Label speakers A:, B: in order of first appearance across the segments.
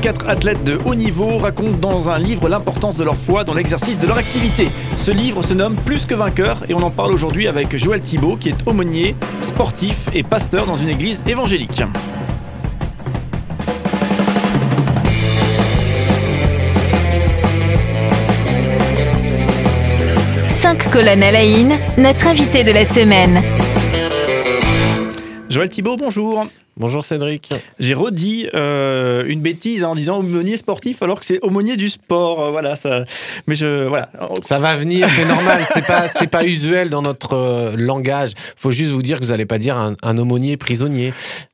A: 34 athlètes de haut niveau racontent dans un livre l'importance de leur foi dans l'exercice de leur activité. Ce livre se nomme Plus que vainqueur et on en parle aujourd'hui avec Joël Thibault qui est aumônier, sportif et pasteur dans une église évangélique.
B: Cinq colonnes à la une, notre invité de la semaine.
A: Joël Thibault, bonjour.
C: Bonjour Cédric.
A: J'ai redit euh, une bêtise en disant aumônier sportif alors que c'est aumônier du sport. Euh, voilà, ça. Mais je voilà.
C: Ça va venir, c'est normal. C'est pas c'est pas usuel dans notre euh, langage. Faut juste vous dire que vous n'allez pas dire un, un aumônier prisonnier.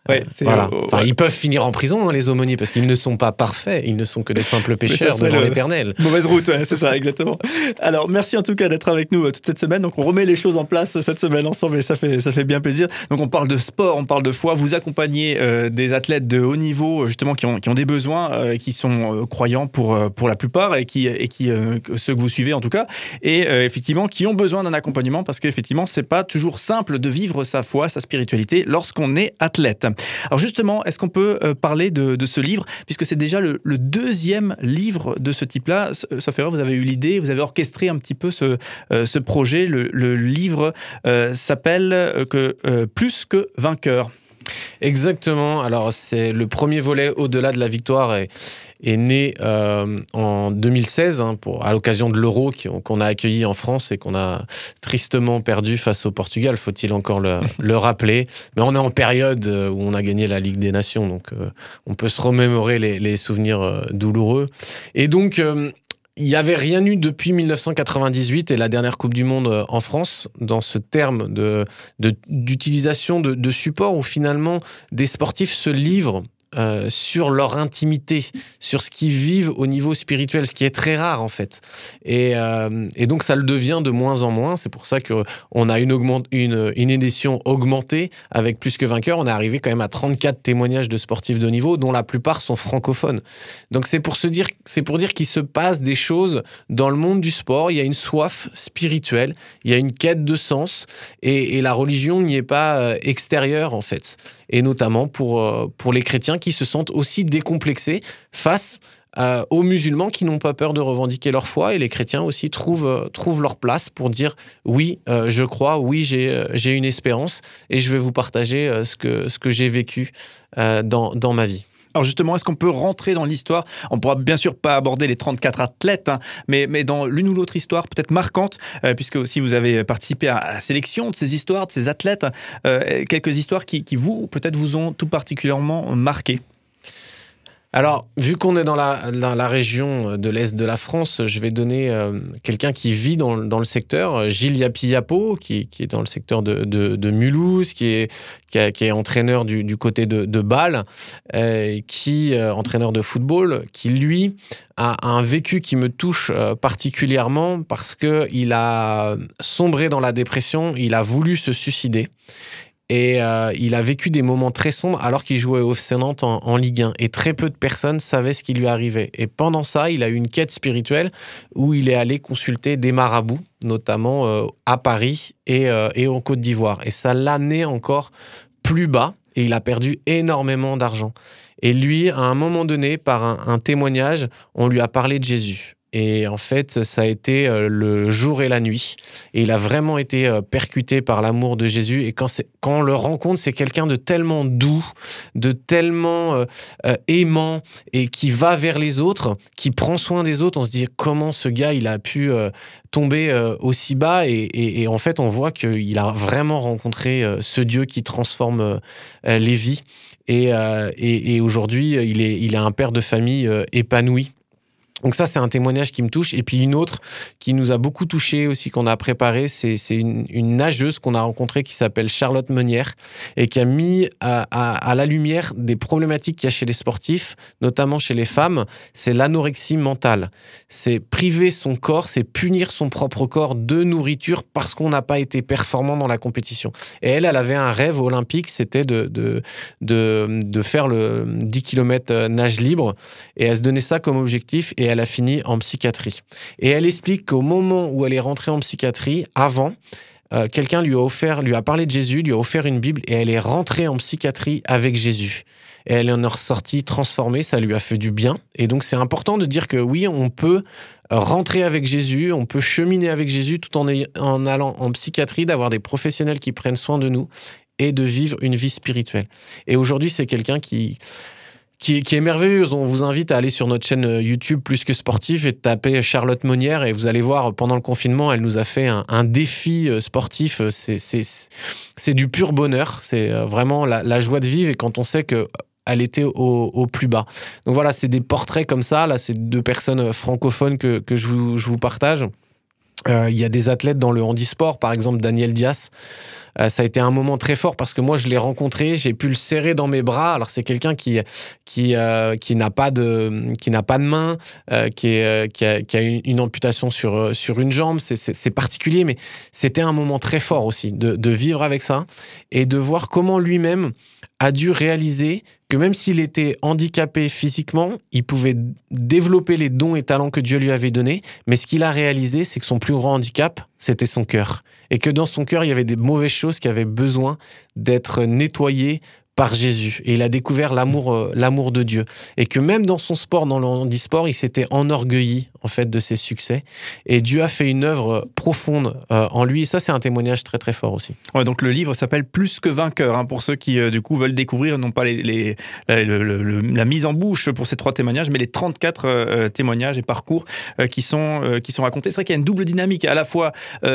A: Ouais, c'est-
C: voilà.
A: euh,
C: Enfin,
A: ouais.
C: ils peuvent finir en prison hein, les aumôniers parce qu'ils ne sont pas parfaits. Ils ne sont que des simples pécheurs devant l'Éternel.
A: Mauvaise route, ouais, c'est ça, exactement. Alors, merci en tout cas d'être avec nous euh, toute cette semaine. Donc, on remet les choses en place euh, cette semaine ensemble et ça fait, ça fait bien plaisir. Donc, on parle de sport, on parle de foi. Vous accompagnez euh, des athlètes de haut niveau, euh, justement, qui ont, qui ont des besoins, euh, qui sont euh, croyants pour, euh, pour la plupart et qui, et qui euh, ceux que vous suivez en tout cas, et euh, effectivement, qui ont besoin d'un accompagnement parce qu'effectivement, c'est pas toujours simple de vivre sa foi, sa spiritualité lorsqu'on est athlète. Alors, justement, est-ce qu'on peut euh, parler de, ce livre, puisque c'est déjà le, deuxième livre de ce type-là? S- Sauf erreur, vous avez eu l'idée, vous avez orchestré un petit peu ce, euh, projet. Le, livre euh, s'appelle euh, euh, Plus que vainqueur.
C: Exactement. Alors, c'est le premier volet au-delà de la victoire est, est né euh, en 2016 hein, pour, à l'occasion de l'Euro qu'on a accueilli en France et qu'on a tristement perdu face au Portugal, faut-il encore le, le rappeler. Mais on est en période euh, où on a gagné la Ligue des Nations, donc euh, on peut se remémorer les, les souvenirs euh, douloureux. Et donc, il n'y avait rien eu depuis 1998 et la dernière Coupe du Monde euh, en France dans ce terme de de- d'utilisation de, de où finalement des sportifs se livrent euh, sur leur intimité, sur ce qu'ils vivent au niveau spirituel, ce qui est très rare en fait. Et, euh, donc ça le devient de moins en moins. C'est pour ça qu'on a une, édition augmentée avec plus que vainqueurs. On est arrivé quand même à 34 témoignages de sportifs de niveau, dont la plupart sont francophones. Donc c'est pour se dire, c'est pour dire qu'il se passe des choses dans le monde du sport. Il y a une soif spirituelle, il y a une quête de sens, et, la religion n'y est pas euh, extérieure en fait. Et notamment pour, pour les chrétiens se sentent aussi décomplexés face euh, aux musulmans qui n'ont pas peur de revendiquer leur foi. Et les chrétiens aussi trouvent, euh, leur place pour dire oui, euh, je crois, oui, j'ai une espérance, et je vais vous partager ce que, j'ai vécu dans, dans ma vie.
A: Alors justement, est-ce qu'on peut rentrer dans l'histoire? On pourra bien sûr pas aborder les 34 athlètes, hein, mais, mais dans l'une ou l'autre histoire peut-être marquante, euh, puisque aussi vous avez participé à, la sélection de ces histoires, de ces athlètes, euh, quelques histoires qui, qui vous, peut-être vous ont tout particulièrement marqué.
C: Alors, vu qu'on est dans la, la région de l'Est de la France, je vais donner euh, quelqu'un qui vit dans, dans le secteur, Gilles Yapi-Yapo, qui, qui est dans le secteur de, Mulhouse, qui est, qui, est entraîneur du, du côté de, Bâle, euh, qui, euh, entraîneur de football, qui lui a un vécu qui me touche euh, particulièrement parce que il a sombré dans la dépression, il a voulu se suicider. Et euh, il a vécu des moments très sombres alors qu'il jouait au FC Nantes en, Ligue 1. Et très peu de personnes savaient ce qui lui arrivait. Et pendant ça, il a eu une quête spirituelle où il est allé consulter des marabouts, notamment euh, à Paris et, euh, et en Côte d'Ivoire. Et ça l'a amené encore plus bas et il a perdu énormément d'argent. Et lui, à un moment donné, par un témoignage, on lui a parlé de Jésus. Et en fait, ça a été euh, le jour et la nuit. Et il a vraiment été euh, percuté par l'amour de Jésus. Et quand, on le rencontre, c'est quelqu'un de tellement doux, de tellement euh, aimant et qui va vers les autres, qui prend soin des autres. On se dit comment ce gars, il a pu tomber aussi bas? Et, en fait, on voit qu'il a vraiment rencontré ce Dieu qui transforme les vies. Et, aujourd'hui, il est, il est un père de famille épanoui. Donc ça, c'est un témoignage qui me touche. Et puis une autre qui nous a beaucoup touché aussi, qu'on a préparé, c'est une, une nageuse qu'on a rencontrée qui s'appelle Charlotte Meunière et qui a mis à, la lumière des problématiques qu'il y a chez les sportifs, notamment chez les femmes. C'est l'anorexie mentale. C'est priver son corps, c'est punir son propre corps de nourriture parce qu'on n'a pas été performant dans la compétition. Et elle, elle avait un rêve olympique, c'était de, de, de, faire le 10 km nage libre. Et elle se donnait ça comme objectif et a fini en psychiatrie. Et elle explique qu'au moment où elle est rentrée en psychiatrie, avant, euh, quelqu'un lui a offert, lui a parlé de Jésus, lui a offert une Bible et elle est rentrée en psychiatrie avec Jésus. et elle en est ressortie transformée, ça lui a fait du bien. Et donc c'est important de dire que oui, on peut rentrer avec Jésus, on peut cheminer avec Jésus tout en allant en psychiatrie, d'avoir des professionnels qui prennent soin de nous et de vivre une vie spirituelle. Et aujourd'hui, c'est quelqu'un qui, qui, est merveilleuse. On vous invite à aller sur notre chaîne euh, YouTube Plus que Sportif et de taper Charlotte Monnière et vous allez voir, pendant le confinement, elle nous a fait un, défi euh, sportif. C'est du pur bonheur. C'est euh, vraiment la, joie de vivre et quand on sait que elle était au, plus bas. Donc voilà, c'est des portraits comme ça. Là, c'est deux personnes francophones que, je vous partage. Euh, il y a des athlètes dans le handisport, par exemple Daniel Dias. Euh, ça a été un moment très fort parce que moi je l'ai rencontré, j'ai pu le serrer dans mes bras. Alors c'est quelqu'un qui qui euh, qui n'a pas de qui pas de main, qui, est, qui a, une, amputation sur sur une jambe. C'est particulier, mais c'était un moment très fort aussi de, de vivre avec ça et de voir comment lui-même a dû réaliser que même s'il était handicapé physiquement, il pouvait développer les dons et talents que Dieu lui avait donnés, mais ce qu'il a réalisé, c'est que son plus grand handicap, c'était son cœur. Et que dans son cœur, il y avait des mauvaises choses qui avaient besoin d'être nettoyées par Jésus. Et il a découvert l'amour euh, l'amour de Dieu. Et que même dans son sport dans le il s'était enorgueilli en fait de ses succès. Et Dieu a fait une œuvre profonde euh, en lui. Et ça c'est un témoignage très très fort aussi.
A: Donc le livre s'appelle Plus que vainqueur hein, pour ceux qui euh, du coup veulent découvrir non pas les, la mise en bouche pour ces trois témoignages mais les 34 témoignages et parcours qui sont qui sont racontés. C'est vrai qu'il y a une double dynamique. À la fois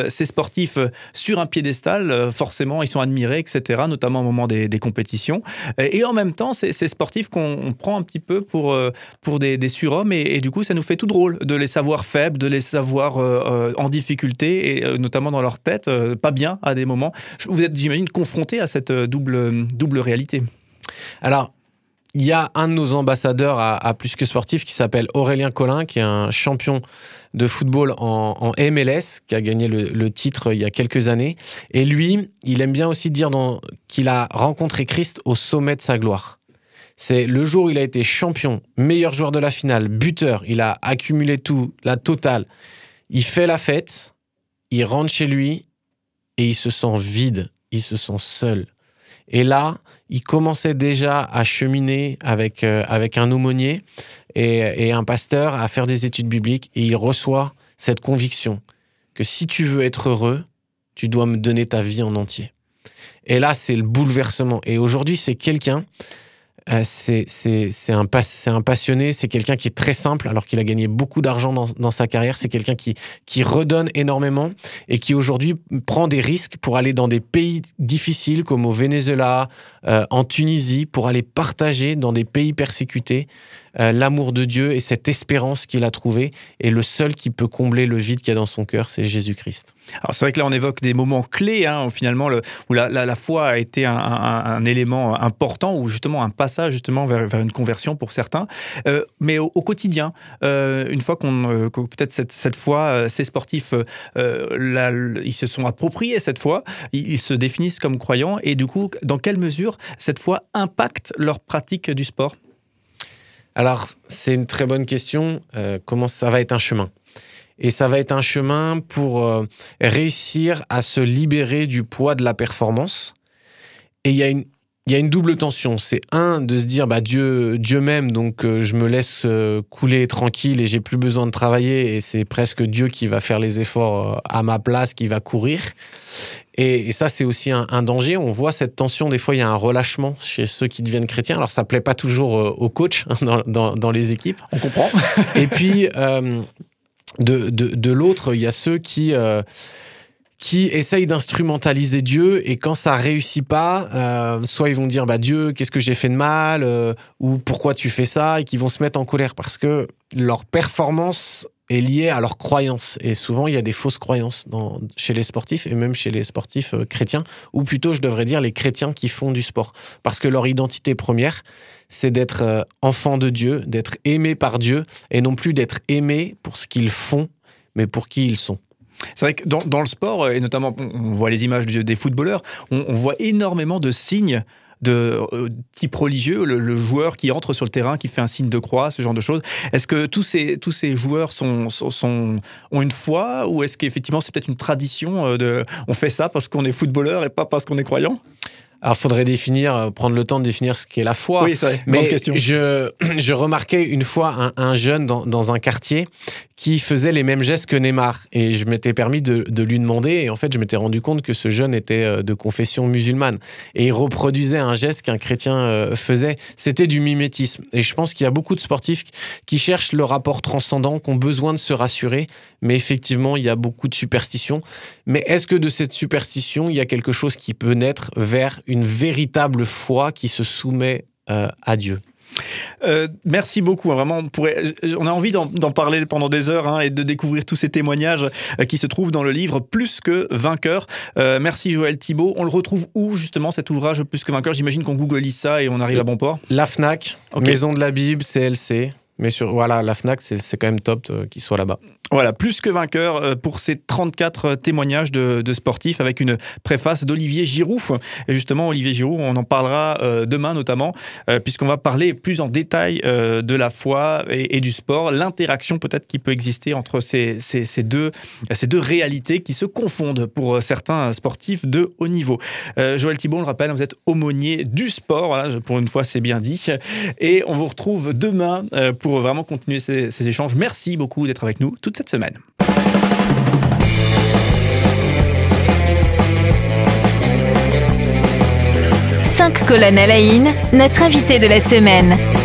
A: ces sportifs sur un piédestal forcément ils sont admirés etc notamment au moment des compétitions et en même temps, c'est ces sportifs qu'on prend un petit peu pour, euh, pour des, surhommes. Et, du coup, ça nous fait tout drôle de les savoir faibles, de les savoir euh, euh, en difficulté, et notamment dans leur tête, pas bien à des moments. Vous êtes, j'imagine, confronté à cette double, double réalité.
C: Alors, il y a un de nos ambassadeurs à, Plus que Sportif qui s'appelle Aurélien Collin, qui est un champion de football en, MLS, qui a gagné le, titre il y a quelques années. Et lui, il aime bien aussi dire qu'il a rencontré Christ au sommet de sa gloire. C'est le jour où il a été champion, meilleur joueur de la finale, buteur, il a accumulé tout, la totale. Il fait la fête, il rentre chez lui et il se sent vide, il se sent seul. Et là, il commençait déjà à cheminer avec, euh, avec un aumônier et, un pasteur, à faire des études bibliques, et il reçoit cette conviction que si tu veux être heureux, tu dois me donner ta vie en entier. Et là, c'est le bouleversement. Et aujourd'hui, c'est quelqu'un euh, c'est un, un, passionné, c'est quelqu'un qui est très simple, alors qu'il a gagné beaucoup d'argent dans, sa carrière. C'est quelqu'un qui, qui redonne énormément et qui aujourd'hui prend des risques pour aller dans des pays difficiles comme au Venezuela, euh, en Tunisie, pour aller partager dans des pays persécutés euh, l'amour de Dieu et cette espérance qu'il a trouvée. Et le seul qui peut combler le vide qu'il y a dans son cœur, c'est Jésus-Christ.
A: Alors c'est vrai que là on évoque des moments clés, hein, finalement, le, où la, foi a été un, élément important, ou justement un passage justement vers, une conversion pour certains. Euh, mais au, quotidien, euh, une fois qu'on, peut-être cette, cette fois, ces sportifs, ils se sont appropriés cette foi, ils, ils se définissent comme croyants, et du coup, dans quelle mesure cette foi impacte leur pratique du sport?
C: Alors, c'est une très bonne question. Euh, comment ça va être un chemin Et ça va être un chemin pour euh, réussir à se libérer du poids de la performance. Et il y a une, double tension. C'est un de se dire bah Dieu Dieu m'aime donc euh, je me laisse couler tranquille et j'ai plus besoin de travailler et c'est presque Dieu qui va faire les efforts à ma place, qui va courir. Et, ça, c'est aussi un, danger. On voit cette tension. Des fois, il y a un relâchement chez ceux qui deviennent chrétiens. Alors, ça plaît pas toujours euh, aux coachs hein, dans, les équipes.
A: On comprend.
C: et puis, euh, de, de, l'autre, il y a ceux qui... Euh, qui essayent d'instrumentaliser Dieu et quand ça réussit pas, soit ils vont dire bah Dieu qu'est-ce que j'ai fait de mal ou pourquoi tu fais ça et qui vont se mettre en colère parce que leur performance est lié à leurs croyances. Et souvent, il y a des fausses croyances chez les sportifs et même chez les sportifs euh, chrétiens, ou plutôt, je devrais dire, les chrétiens qui font du sport. Parce que leur identité première, c'est d'être euh, enfant de Dieu, d'être aimé par Dieu, et non plus d'être aimé pour ce qu'ils font, mais pour qui ils sont.
A: C'est vrai que dans, le sport, et notamment on voit les images des footballeurs, on voit énormément de signes de euh, type religieux, le, joueur qui entre sur le terrain, qui fait un signe de croix, ce genre de choses. Est-ce que tous ces, tous ces joueurs sont, ont une foi ou est-ce qu'effectivement c'est peut-être une tradition euh, de on fait ça parce qu'on est footballeur et pas parce qu'on est croyant?
C: Alors, faudrait définir, euh, prendre le temps de définir ce qu'est la foi.
A: Oui, c'est
C: Mais
A: question.
C: je, je remarquais une fois un, un jeune dans, dans un quartier qui faisait les mêmes gestes que Neymar. Et je m'étais permis de, de lui demander. Et en fait, je m'étais rendu compte que ce jeune était euh, de confession musulmane. Et il reproduisait un geste qu'un chrétien euh, faisait. C'était du mimétisme. Et je pense qu'il y a beaucoup de sportifs qui cherchent le rapport transcendant, qui ont besoin de se rassurer. Mais effectivement, il y a beaucoup de superstitions. Mais est-ce que de cette superstition, il y a quelque chose qui peut naître vers une véritable foi qui se soumet euh, à Dieu
A: Euh, merci beaucoup. hein, Vraiment, on, pourrait, on a envie d'en parler pendant des heures hein, et de découvrir tous ces témoignages euh, qui se trouvent dans le livre Plus que vainqueur. Euh, merci Joël Thibault. On le retrouve où justement cet ouvrage Plus que vainqueur? J'imagine qu'on googleise ça et on arrive à bon port.
C: La FNAC,
A: Ok.
C: Maison de la Bible, CLC. Mais sur, voilà, la FNAC, c'est quand même top euh, qu'il soit là-bas.
A: Voilà, plus que vainqueur euh, pour ces 34 témoignages de, de sportifs avec une préface d'Olivier Giroud. Et justement, Olivier Giroud, on en parlera euh, demain notamment, euh, puisqu'on va parler plus en détail euh, de la foi et, du sport, l'interaction peut-être qui peut exister entre ces, ces- deux, ces deux réalités qui se confondent pour euh, certains sportifs de haut niveau. Euh, Joël Thibault, on le rappelle, vous êtes aumônier du sport, pour une fois c'est bien dit. Et on vous retrouve demain euh, pour vraiment continuer ces, échanges. Merci beaucoup d'être avec nous toute cette semaine.
B: Cinq colonnes à la notre invité de la semaine.